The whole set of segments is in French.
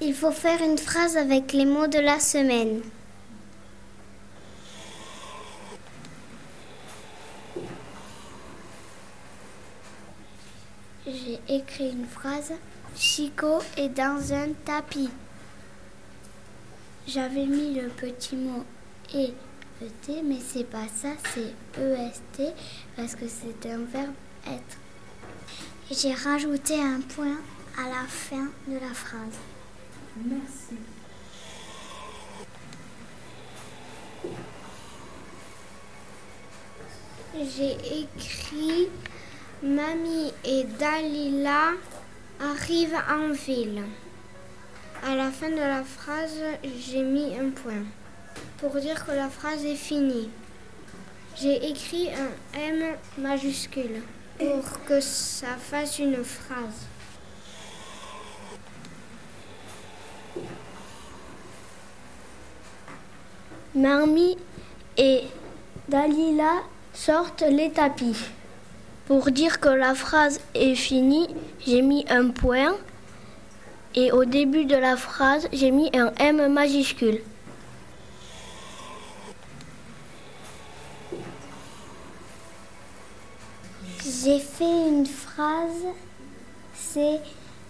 Il faut faire une phrase avec les mots de la semaine. J'ai écrit une phrase. Chico est dans un tapis. J'avais mis le petit mot et ET, mais c'est pas ça, c'est EST parce que c'est un verbe être. J'ai rajouté un point à la fin de la phrase. Merci. J'ai écrit Mamie et Dalila arrivent en ville. À la fin de la phrase, j'ai mis un point pour dire que la phrase est finie. J'ai écrit un M majuscule pour que ça fasse une phrase. Mamie et Dalila sortent les tapis. Pour dire que la phrase est finie, j'ai mis un point et au début de la phrase, j'ai mis un M majuscule. J'ai fait une phrase, c'est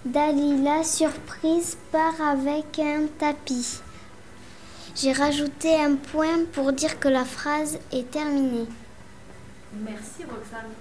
Dalila surprise part avec un tapis. J'ai rajouté un point pour dire que la phrase est terminée. Merci Roxane.